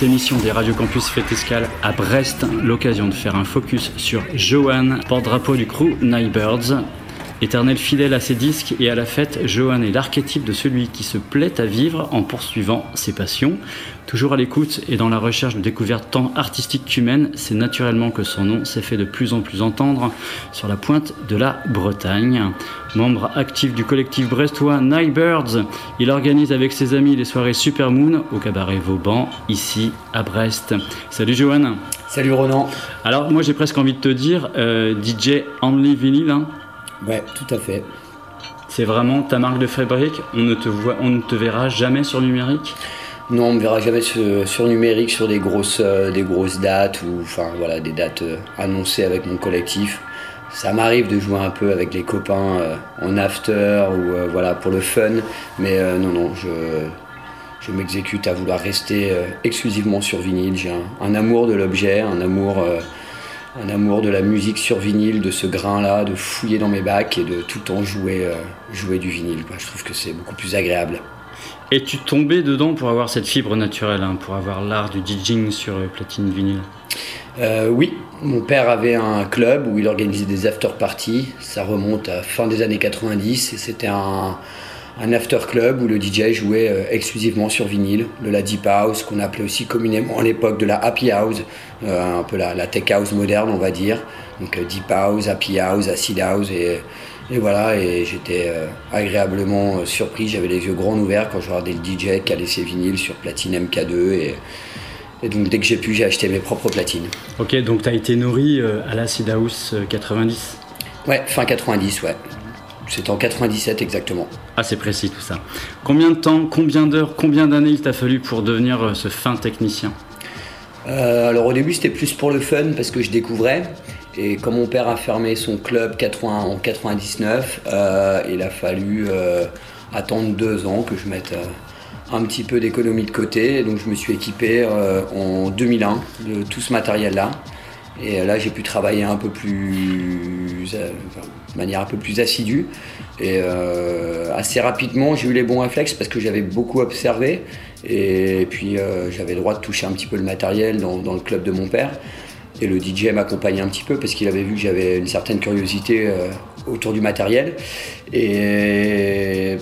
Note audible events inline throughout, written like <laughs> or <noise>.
L'émission des Radio Campus Fête Escale à Brest. L'occasion de faire un focus sur Johan, porte-drapeau du crew Nightbirds. Éternel fidèle à ses disques et à la fête, Johan est l'archétype de celui qui se plaît à vivre en poursuivant ses passions. Toujours à l'écoute et dans la recherche de découvertes tant artistiques qu'humaines, c'est naturellement que son nom s'est fait de plus en plus entendre sur la pointe de la Bretagne. Membre actif du collectif brestois Nightbirds, il organise avec ses amis les soirées Supermoon au cabaret Vauban, ici à Brest. Salut Johan Salut Ronan Alors moi j'ai presque envie de te dire euh, DJ Only Vinyl. Hein Ouais, tout à fait. C'est vraiment ta marque de fabrique On ne te, voit, on ne te verra jamais sur numérique? Non, on ne me verra jamais sur, numérique sur des grosses, euh, des grosses dates ou enfin voilà des dates euh, annoncées avec mon collectif. Ça m'arrive de jouer un peu avec les copains euh, en after ou voilà pour le fun, mais non non, je, je m'exécute à vouloir rester exclusivement sur vinyle. J'ai un, un, amour de l'objet, un amour un amour de la musique sur vinyle, de ce grain-là, de fouiller dans mes bacs et de tout le temps jouer, euh, jouer du vinyle. Je trouve que c'est beaucoup plus agréable. Et tu tombais dedans pour avoir cette fibre naturelle, hein, pour avoir l'art du DJing sur euh, platine vinyle? Euh, Oui, mon père avait un club où il organisait des after-parties. Ça remonte à fin des années 90 et c'était un, un after club où le DJ jouait euh, exclusivement sur vinyle, de la deep house qu'on appelait aussi communément à l'époque de la happy house, euh, un peu la, tech house moderne on va dire. Donc euh, deep house, happy house, acid house et, voilà et j'étais agréablement surpris, j'avais les yeux grands ouverts quand je regardais le DJ caler ses vinyles sur platine MK2 et, et donc dès que j'ai pu j'ai acheté mes propres platines. Ok donc tu as été nourri à l'acid house 90 Ouais, fin 90 ouais. C'était en 97 exactement. Ah, c'est précis tout ça. Combien de temps, combien d'heures, combien d'années il t'a fallu pour devenir euh, ce fin technicien? Euh, Alors au début c'était plus pour le fun parce que je découvrais. Et quand mon père a fermé son club 80, en 99, euh, il a fallu attendre deux ans que je mette un petit peu d'économie de côté. Donc je me suis équipé en 2001 de tout ce matériel-là. Et là, j'ai pu travailler un peu plus, euh, de manière un peu plus assidue. Et euh, assez rapidement, j'ai eu les bons réflexes parce que j'avais beaucoup observé. Et puis, euh, j'avais le droit de toucher un petit peu le matériel dans, dans le club de mon père. Et le DJ m'accompagnait un petit peu parce qu'il avait vu que j'avais une certaine curiosité autour du matériel. Et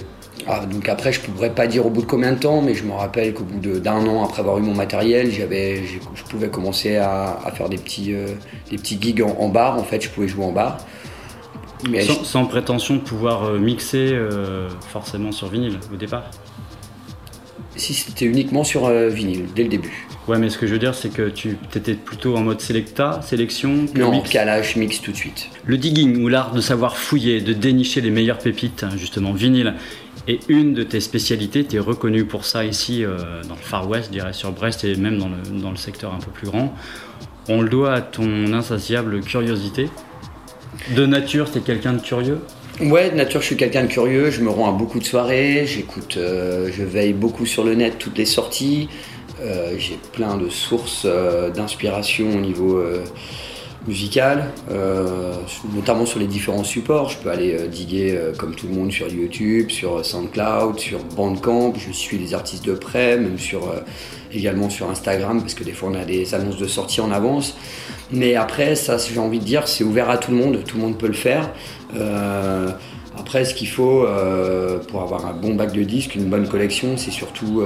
ah, donc après, je ne pourrais pas dire au bout de combien de temps, mais je me rappelle qu'au bout d'un an après avoir eu mon matériel, j'avais, je pouvais commencer à, faire des petits, euh, des petits gigs en, bar. En fait, je pouvais jouer en bar. Mais sans, prétention de pouvoir euh, mixer euh, forcément sur vinyle au départ Si c'était uniquement sur vinyle, dès le début. Ouais, mais ce que je veux dire, c'est que tu étais plutôt en mode selecta, sélection Non, mix. calage, mix tout de suite. Le digging, ou l'art de savoir fouiller, de dénicher les meilleures pépites, hein, justement vinyle, et une de tes spécialités, tu es reconnu pour ça ici euh, dans le Far West, je dirais sur Brest et même dans le, dans le secteur un peu plus grand. On le doit à ton insatiable curiosité. De nature, tu es quelqu'un de curieux? Ouais, de nature, je suis quelqu'un de curieux. Je me rends à beaucoup de soirées. J'écoute, euh, je veille beaucoup sur le net, toutes les sorties. Euh, j'ai plein de sources d'inspiration au niveau musicale, euh, notamment sur les différents supports. Je peux aller euh, diguer euh, comme tout le monde sur YouTube, sur SoundCloud, sur Bandcamp. Je suis les artistes de près, même sur, également sur Instagram, parce que des fois on a des annonces de sortie en avance. Mais après, ça, j'ai envie de dire, c'est ouvert à tout le monde. Tout le monde peut le faire. après, ce qu'il faut pour avoir un bon bac de disques, une bonne collection, c'est surtout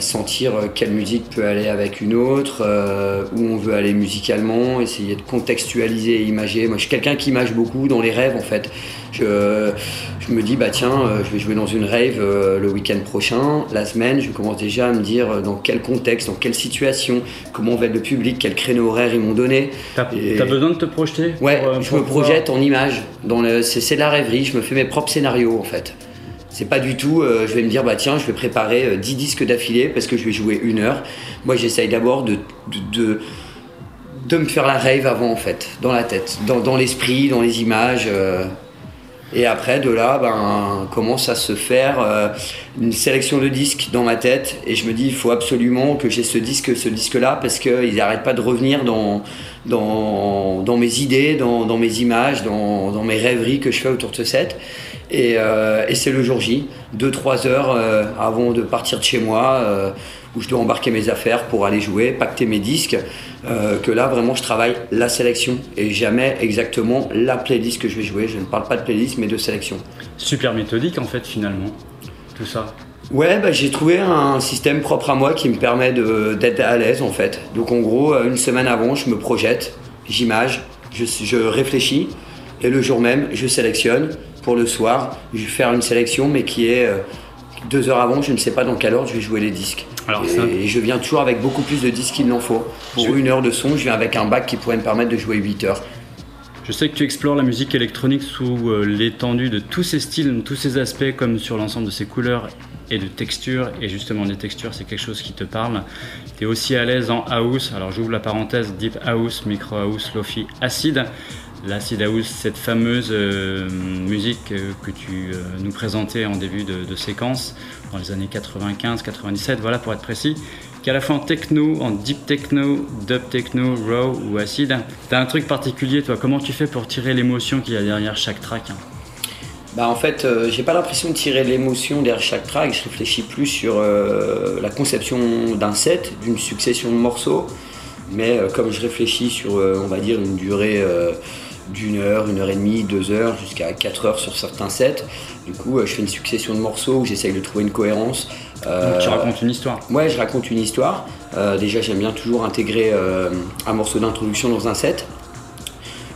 sentir euh, quelle musique peut aller avec une autre, euh, où on veut aller musicalement, essayer de contextualiser et imager. Moi, je suis quelqu'un qui image beaucoup dans les rêves, en fait. Je, je me dis, bah tiens, euh, je vais jouer dans une rave le week-end prochain, la semaine, je commence déjà à me dire dans quel contexte, dans quelle situation, comment va être le public, quel créneau horaire ils m'ont donné. T'as as besoin de te projeter Ouais, je me projette en image. C'est la rêverie, je me fais mes propres scénarios, en fait. C'est pas du tout, euh, je vais me dire, bah tiens, je vais préparer 10 euh, disques d'affilée parce que je vais jouer une heure. Moi, j'essaye d'abord de, de, de, me faire la rave avant, en fait, dans la tête, dans, dans l'esprit, dans les images. Euh. et après, de là, ben, commence à se faire une sélection de disques dans ma tête. Et je me dis, il faut absolument que j'ai ce disque, ce disque-là, parce qu'ils n'arrêtent pas de revenir dans, dans, dans mes idées, dans, dans mes images, dans, mes rêveries que je fais autour de ce set. Et, euh, et c'est le jour J, 2-3 heures euh, avant de partir de chez moi, euh, où je dois embarquer mes affaires pour aller jouer, pacter mes disques, que là vraiment je travaille la sélection et jamais exactement la playlist que je vais jouer. Je ne parle pas de playlist mais de sélection. Super méthodique en fait finalement, tout ça. Ouais, bah, j'ai trouvé un système propre à moi qui me permet d'être à l'aise en fait. Donc en gros, une semaine avant, je me projette, j'image, je, je, réfléchis et le jour même, je sélectionne. Pour le soir, je vais faire une sélection mais qui est euh, deux heures avant, je ne sais pas dans quelle ordre je vais jouer les disques. Alors, et, et, je viens toujours avec beaucoup plus de disques qu'il n'en faut. Pour une heure de son, je viens avec un bac qui pourrait me permettre de jouer 8 heures. Je sais que tu explores la musique électronique sous euh, l'étendue de tous ses styles, tous ses aspects, comme sur l'ensemble de ses couleurs et de textures. Et justement, les textures, c'est quelque chose qui te parle. Tu es aussi à l'aise en house. Alors, j'ouvre la parenthèse deep house, micro house, lofi, acide. L'acid house, cette fameuse euh, musique euh, que tu euh, nous présentais en début de, séquence dans les années 95-97, voilà pour être précis, qui est à la fois en techno, en deep techno, dub techno, raw ou acide. Tu as un truc particulier, toi, comment tu fais pour tirer l'émotion qu'il y a derrière chaque track hein? Bah en fait, j'ai pas l'impression de tirer l'émotion derrière chaque track. Je réfléchis plus sur la conception d'un set, d'une succession de morceaux. Mais comme je réfléchis sur, on va dire, une durée d'une heure, une heure et demie, deux heures, jusqu'à quatre heures sur certains sets, du coup, je fais une succession de morceaux où j'essaye de trouver une cohérence. Donc tu racontes une histoire Ouais, je raconte une histoire. déjà, j'aime bien toujours intégrer un morceau d'introduction dans un set.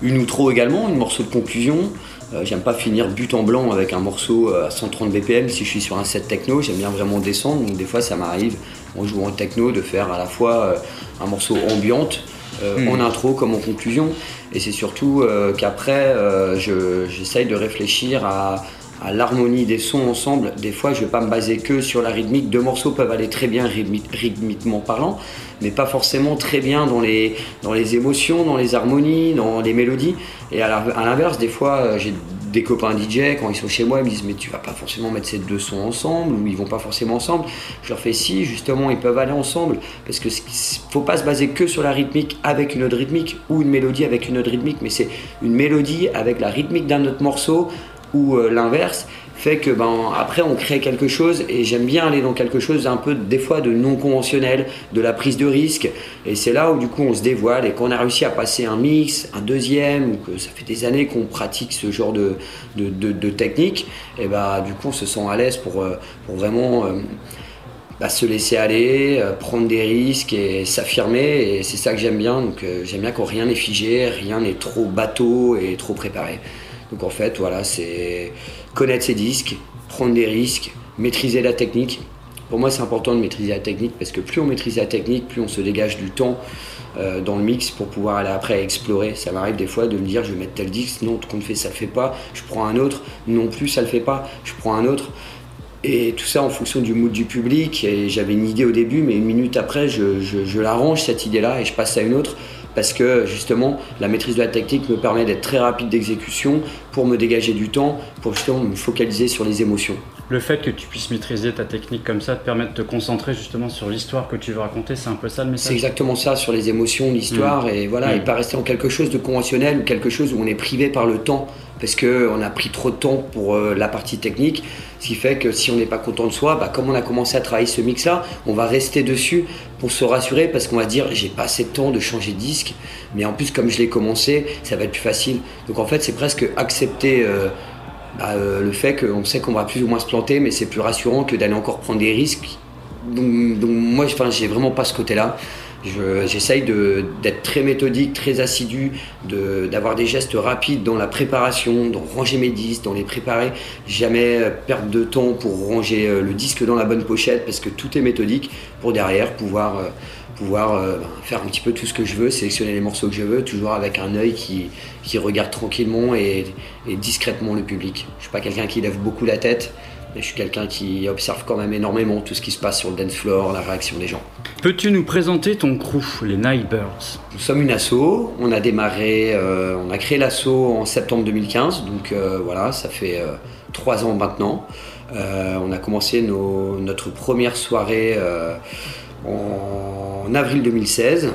Une outro également, une morceau de conclusion. Euh, j'aime pas finir but en blanc avec un morceau euh, à 130 BPM si je suis sur un set techno, j'aime bien vraiment descendre. Donc des fois ça m'arrive en jouant techno de faire à la fois euh, un morceau ambiante hmm. en intro comme en conclusion. Et c'est surtout qu'après j'essaye de réfléchir à, à l'harmonie des sons ensemble. Des fois, je ne vais pas me baser que sur la rythmique. Deux morceaux peuvent aller très bien rythmiquement parlant, mais pas forcément très bien dans les, dans les émotions, dans les harmonies, dans les mélodies. Et à l'inverse, des fois, euh, j'ai des copains DJ, quand ils sont chez moi, ils me disent Mais tu vas pas forcément mettre ces deux sons ensemble, ou ils vont pas forcément ensemble. Je leur fais Si, justement, ils peuvent aller ensemble, parce que faut pas se baser que sur la rythmique avec une autre rythmique, ou une mélodie avec une autre rythmique, mais c'est une mélodie avec la rythmique d'un autre morceau, ou euh, l'inverse fait que ben après on crée quelque chose et j'aime bien aller dans quelque chose un peu des fois de non conventionnel, de la prise de risque. Et c'est là où du coup on se dévoile et qu'on a réussi à passer un mix, un deuxième ou que ça fait des années qu'on pratique ce genre de, de, technique. Et bah du coup on se sent à l'aise pour, euh, pour vraiment euh, bah, se laisser aller, prendre des risques et s'affirmer. Et c'est ça que j'aime bien. Donc j'aime bien quand rien n'est figé, rien n'est trop bateau et trop préparé. Donc en fait, voilà, c'est connaître ses disques, prendre des risques, maîtriser la technique. Pour moi, c'est important de maîtriser la technique parce que plus on maîtrise la technique, plus on se dégage du temps euh, dans le mix pour pouvoir aller après explorer. Ça m'arrive des fois de me dire je vais mettre tel disque, non, ne fait ça le fait pas, je prends un autre, non plus ça le fait pas, je prends un autre. Et tout ça en fonction du mood du public. Et j'avais une idée au début, mais une minute après, je, je l'arrange cette idée-là et je passe à une autre parce que justement la maîtrise de la technique me permet d'être très rapide d'exécution pour me dégager du temps, pour justement me focaliser sur les émotions. Le fait que tu puisses maîtriser ta technique comme ça te permet de te concentrer justement sur l'histoire que tu veux raconter, c'est un peu ça le message? C'est exactement ça, sur les émotions, l'histoire, mmh. et voilà, et mmh. pas rester en quelque chose de conventionnel ou quelque chose où on est privé par le temps parce qu'on a pris trop de temps pour euh, la partie technique, ce qui fait que si on n'est pas content de soi, bah, comme on a commencé à travailler ce mix-là, on va rester dessus pour se rassurer parce qu'on va dire j'ai pas assez de temps de changer de disque, mais en plus comme je l'ai commencé, ça va être plus facile. Donc en fait c'est presque accepter euh, bah, euh, le fait qu'on sait qu'on va plus ou moins se planter, mais c'est plus rassurant que d'aller encore prendre des risques. Donc, donc moi j'ai vraiment pas ce côté-là. J'essaye d'être très méthodique, très assidu, d'avoir des gestes rapides dans la préparation, dans ranger mes disques, dans les préparer. Jamais perdre de temps pour ranger euh, le disque dans la bonne pochette parce que tout est méthodique pour derrière pouvoir, euh, pouvoir euh, faire un petit peu tout ce que je veux, sélectionner les morceaux que je veux, toujours avec un œil qui, regarde tranquillement et, et discrètement le public. Je suis pas quelqu'un qui lève beaucoup la tête je suis quelqu'un qui observe quand même énormément tout ce qui se passe sur le dance floor, la réaction des gens. Peux-tu nous présenter ton crew, les Nightbirds? Nous sommes une asso. On a démarré, euh, on a créé l'asso en septembre 2015. Donc euh, voilà, ça fait euh, trois ans maintenant. on a commencé notre première soirée en avril 2016.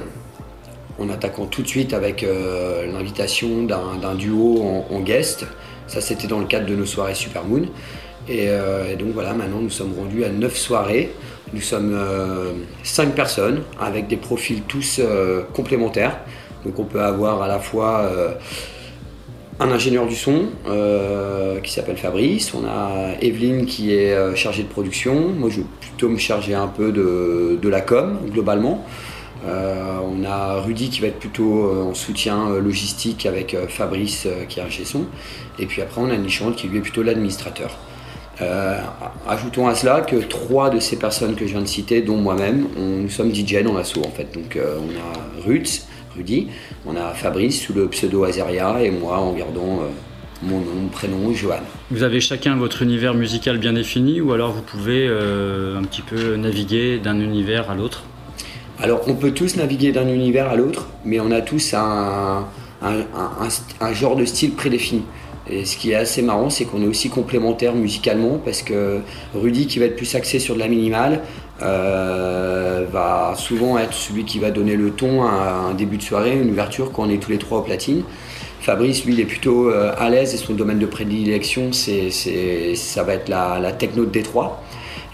en attaquant tout de suite avec l'invitation d'un duo en, guest. Ça, c'était dans le cadre de nos soirées Super Moon. Et, donc voilà, maintenant nous sommes rendus à 9 soirées. Nous sommes 5 personnes avec des profils tous complémentaires. Donc on peut avoir à la fois un ingénieur du son euh, qui s'appelle Fabrice, on a Evelyne qui est euh, chargée de production, moi je vais plutôt me charger un peu de, la com globalement. Euh, on a Rudy qui va être plutôt en soutien logistique avec Fabrice qui est un son. Et puis après on a Nichante qui lui est plutôt l'administrateur. Ajoutons à cela que trois de ces personnes que je viens de citer, dont moi-même, nous sommes DJ dans l'assaut en fait. Donc on a Ruth, Rudy. On a Fabrice sous le pseudo Azeria et moi en gardant euh, mon nom, prénom, Johan. Vous avez chacun votre univers musical bien défini ou alors vous pouvez euh, un petit peu naviguer d'un univers à l'autre? Alors on peut tous naviguer d'un univers à l'autre, mais on a tous un, un, genre de style prédéfini. Et ce qui est assez marrant, c'est qu'on est aussi complémentaires musicalement parce que Rudy, qui va être plus axé sur de la minimale, euh, va souvent être celui qui va donner le ton à un début de soirée, une ouverture quand on est tous les trois au platine. Fabrice, lui, il est plutôt euh, à l'aise et son domaine de prédilection, c'est, ça va être la, la, techno de Détroit.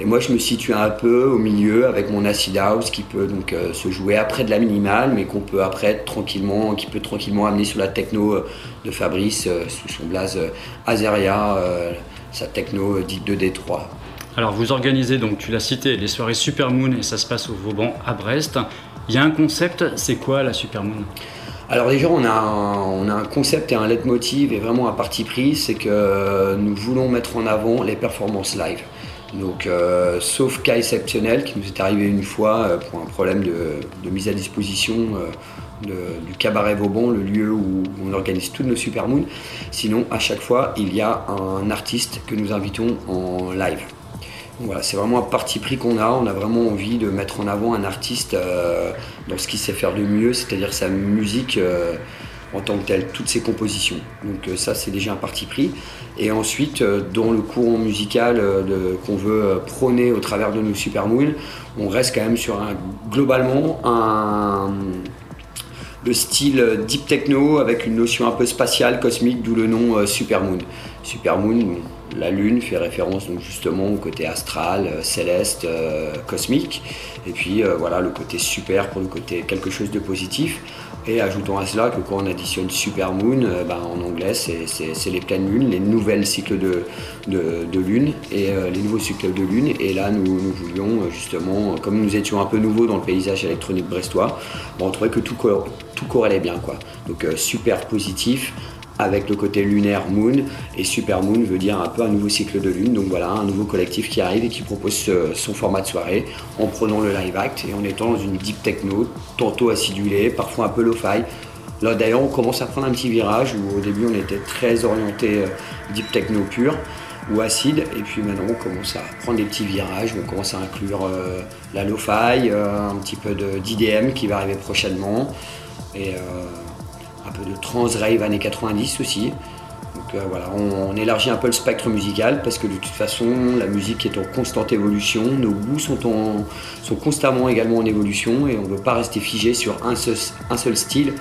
Et moi, je me situe un peu au milieu avec mon acid house qui peut donc euh, se jouer après de la minimale, mais qu'on peut après tranquillement, qui peut tranquillement amener sur la techno de Fabrice sous son blaze Azeria, sa techno dite de Détroit. Alors vous organisez donc, tu l'as cité, les soirées Super Moon et ça se passe au Vauban à Brest. Il y a un concept, c'est quoi la Super Moon alors déjà on a, un, on a un concept et un leitmotiv et vraiment un parti pris, c'est que nous voulons mettre en avant les performances live. Donc, euh, sauf cas exceptionnel qui nous est arrivé une fois euh, pour un problème de, mise à disposition euh, du cabaret Vauban, le lieu où on organise toutes nos super moons. Sinon, à chaque fois, il y a un artiste que nous invitons en live. Voilà, c'est vraiment un parti pris qu'on a. On a vraiment envie de mettre en avant un artiste dans ce qu'il sait faire de mieux, c'est-à-dire sa musique en tant que telle, toutes ses compositions. Donc euh, ça, c'est déjà un parti pris. Et ensuite, dans le courant musical qu'on veut prôner au travers de nos Super Moon, on reste quand même sur un, globalement un, le style deep techno avec une notion un peu spatiale, cosmique, d'où le nom Super Moon. Super Moon, la Lune fait référence donc justement au côté astral, euh, céleste, euh, cosmique, et puis euh, voilà le côté super pour le côté quelque chose de positif. Et ajoutons à cela que quand on additionne Super Moon, ben, en anglais c'est les pleines lunes, les nouvelles cycles de, de, lune et les nouveaux cycles de lune. Et là nous, voulions justement, comme nous étions un peu nouveaux dans le paysage électronique brestois, ben, on trouvait que tout, tout corrélait bien. Quoi. Donc super positif, avec le côté lunaire Moon. Et Super Moon veut dire un peu un nouveau cycle de lune. Donc voilà, un nouveau collectif qui arrive et qui propose son format de soirée en prenant le live act et en étant dans une deep techno, tantôt acidulée, parfois un peu lo-fi. Là d'ailleurs, on commence à prendre un petit virage où au début on était très orienté euh, deep techno pur ou acide. Et puis maintenant, on commence à prendre des petits virages. On commence à inclure euh, la lo-fi, euh, un petit peu d'IDM qui va arriver prochainement. Et un peu de trans rave années 90 aussi. Donc euh, voilà, on, élargit un peu le spectre musical parce que de toute façon, la musique est en constante évolution, nos goûts sont, constamment également en évolution et on ne veut pas rester figé sur un seul, style.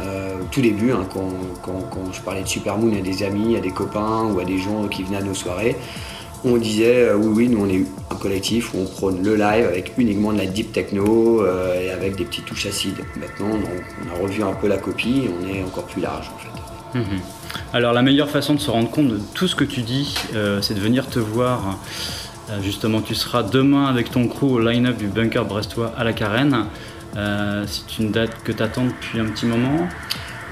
Euh, au tout début, hein, quand, je parlais de Supermoon à des amis, à des copains ou à des gens qui venaient à nos soirées, on disait euh, oui, oui, nous on est un collectif où on prône le live avec uniquement de la deep techno euh, et avec des petites touches acides. Maintenant, on, a revu un peu la copie et on est encore plus large en fait. Mhm. Alors, la meilleure façon de se rendre compte de tout ce que tu dis, euh, c'est de venir te voir. justement, tu seras demain avec ton crew au line-up du Bunker Brestois à la Carène. c'est une date que tu attends depuis un petit moment?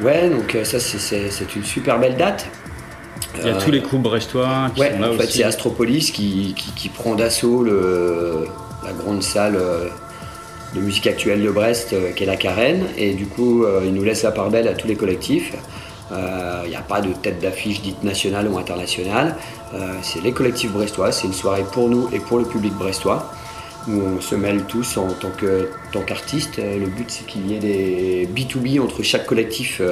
Ouais, donc ça c'est une super belle date. Il y a tous les groupes brestois qui sont là en fait, C'est Astropolis qui, prend d'assaut la grande salle euh, de musique actuelle de Brest, euh, qui est la Carène. Et du coup, euh, il nous laisse la part belle à tous les collectifs. Il n'y a pas de tête d'affiche dite nationale ou internationale. c'est les collectifs brestois. C'est une soirée pour nous et pour le public brestois où on se mêle tous en tant qu'artistes. le but, c'est qu'il y ait des B2B entre chaque collectif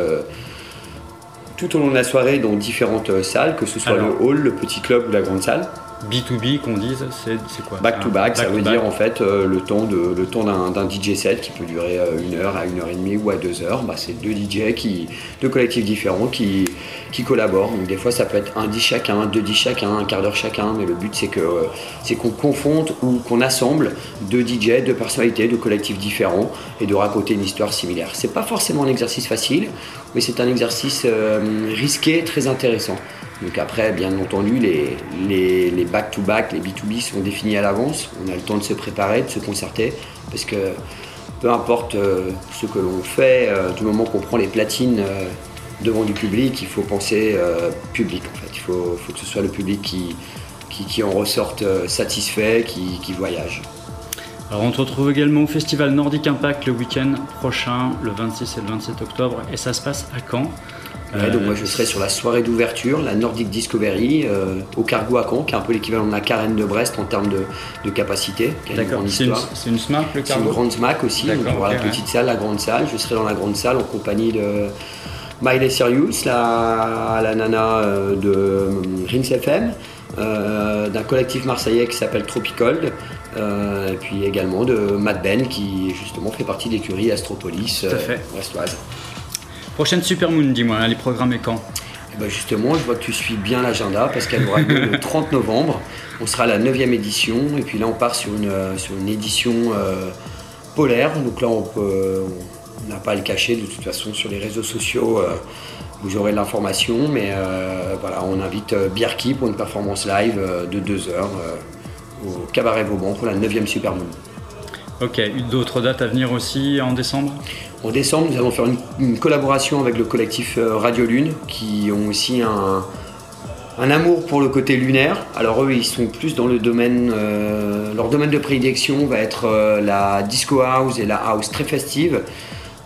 tout au long de la soirée dans différentes euh, salles, que ce soit le hall, le petit club ou la grande salle. B2B qu'on dise, c'est quoi Back to back, ça veut dire en fait euh, le temps de le temps d'un DJ set qui peut durer euh, une heure à une heure et demie ou à deux heures. Bah, c'est deux DJ qui, deux collectifs différents qui, qui collaborent. Donc des fois ça peut être un dit chacun, deux dix chacun, un quart d'heure chacun, mais le but c'est que euh, c'est qu'on confronte ou qu'on assemble deux DJ, deux personnalités, deux collectifs différents et de raconter une histoire similaire. C'est pas forcément un exercice facile, mais c'est un exercice risqué, très intéressant. Donc après, bien entendu, les, les, back-to-back, les B2B sont définis à l'avance. On a le temps de se préparer, de se concerter, parce que peu importe euh, ce que l'on fait, euh, du moment qu'on prend les platines euh, devant du public, il faut penser public en fait. Il faut, que ce soit le public qui, qui, en ressorte satisfait, qui, qui voyage. Alors on te retrouve également au Festival Nordic Impact le week-end prochain, le 26 et le 27 octobre, et ça se passe à Caen donc moi je serai sur la soirée d'ouverture, la Nordic Discovery, euh, au Cargo à Caen, qui est un peu l'équivalent de la Carène de Brest en termes de, capacité. D'accord, c'est une, une, SMAC le Cargo C'est une grande SMAC aussi, donc il y la petite salle, la grande salle. Je serai dans la grande salle en compagnie de Miley Sirius, la, la nana euh, de euh, Rins FM, d'un collectif marseillais qui s'appelle Tropicold, et puis également de Matt Ben qui justement fait partie de l'écurie Astropolis brestoise. Prochaine Supermoon, dis-moi, elle est programmée quand eh ben justement, je vois que tu suis bien l'agenda parce qu'elle aura lieu le <laughs> 30 novembre. On sera à la 9e édition et puis là on part sur une, euh, sur une édition euh, polaire. Donc là on n'a pas à le cacher de toute façon sur les réseaux sociaux. Euh, vous aurez l'information, mais voilà, on invite Bierki pour une performance live de 2 heures au Cabaret Vauban pour la 9e Supermoon. Ok, d'autres dates à venir aussi en décembre? En décembre, nous allons faire une, collaboration avec le collectif euh, Radio Lune, qui ont aussi un, amour pour le côté lunaire. Alors eux, ils sont plus dans le domaine, euh, leur domaine de prédilection va être euh, la disco house et la house très festive.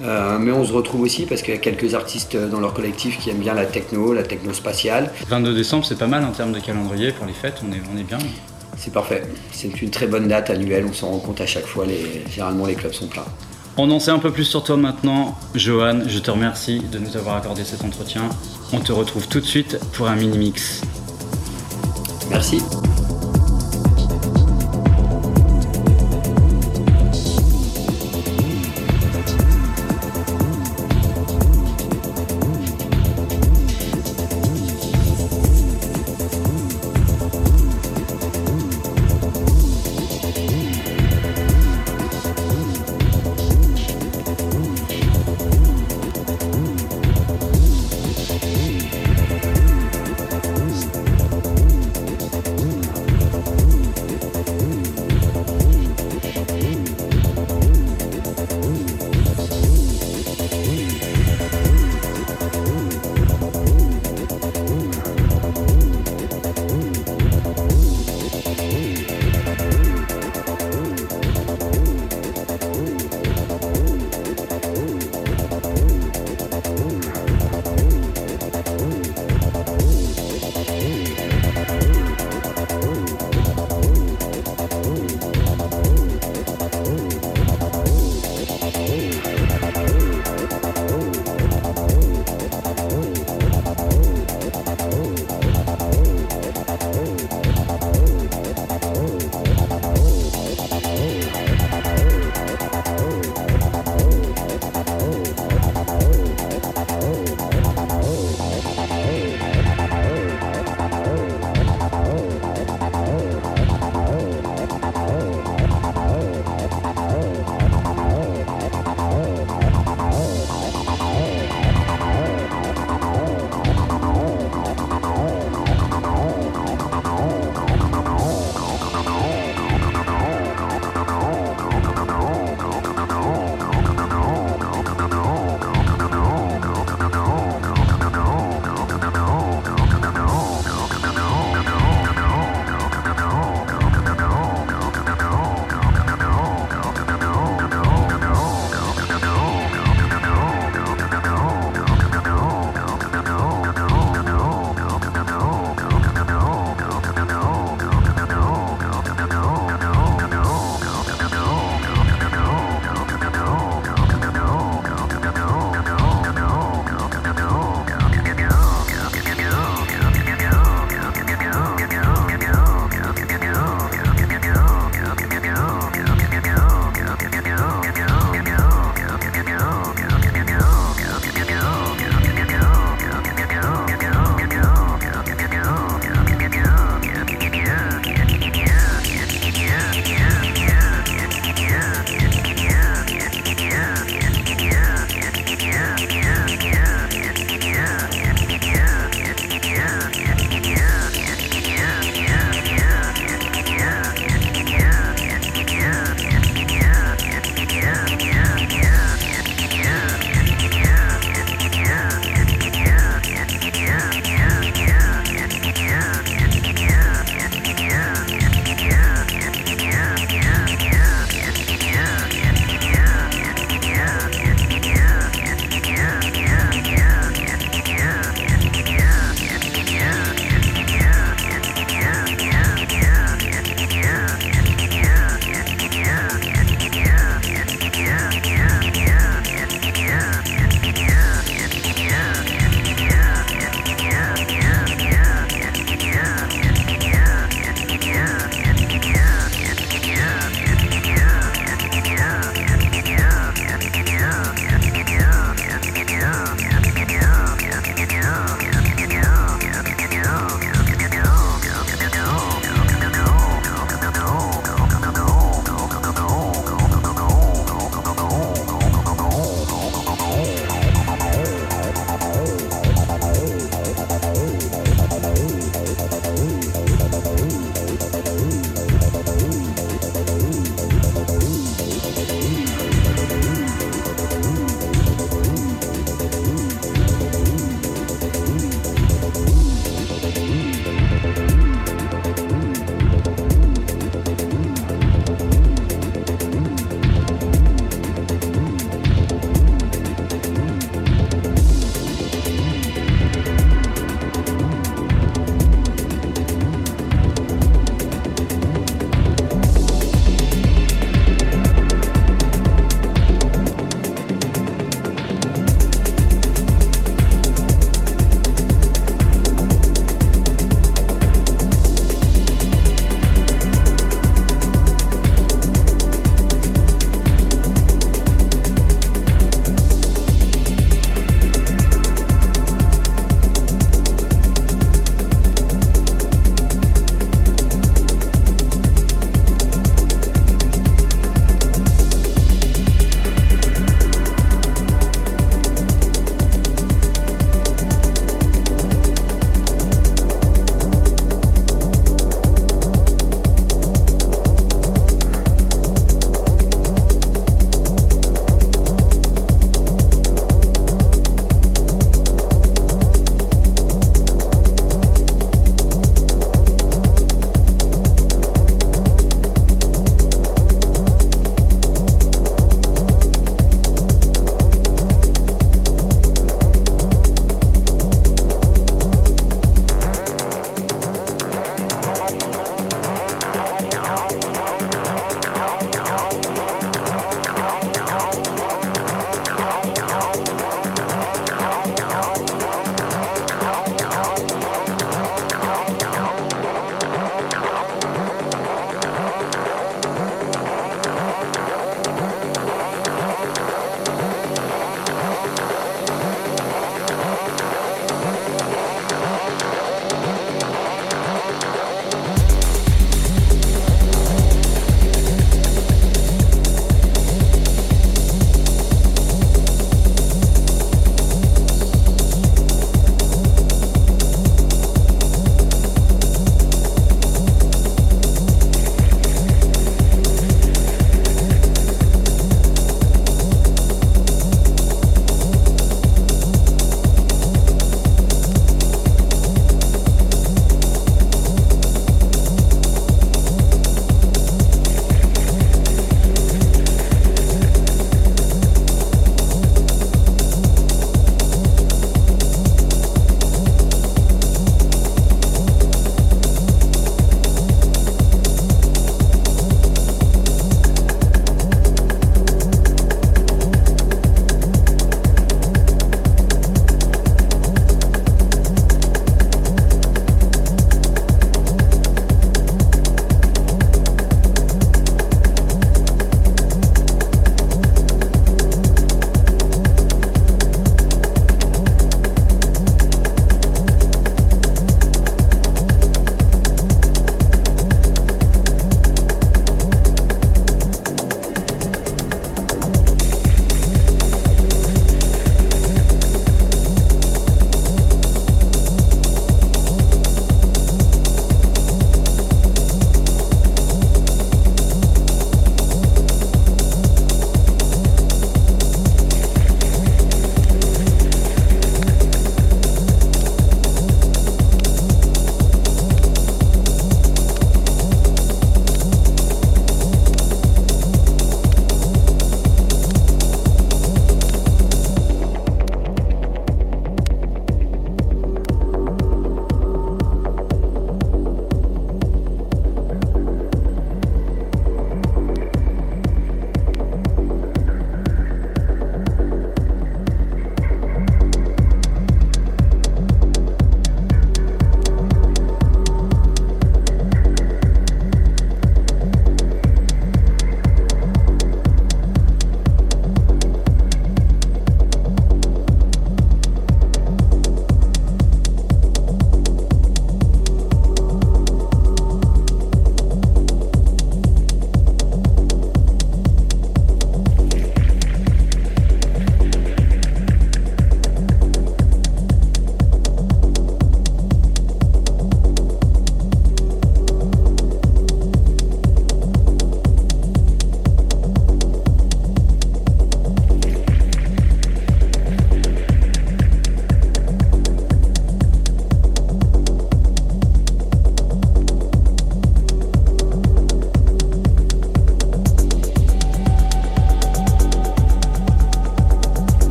mais on se retrouve aussi parce qu'il y a quelques artistes dans leur collectif qui aiment bien la techno, la techno spatiale. 22 décembre, c'est pas mal en termes de calendrier pour les fêtes, on est, on est bien. C'est parfait. C'est une très bonne date annuelle, on s'en rend compte à chaque fois. Les... Généralement, les clubs sont pleins. On en sait un peu plus sur toi maintenant. Johan, je te remercie de nous avoir accordé cet entretien. On te retrouve tout de suite pour un mini-mix. Merci.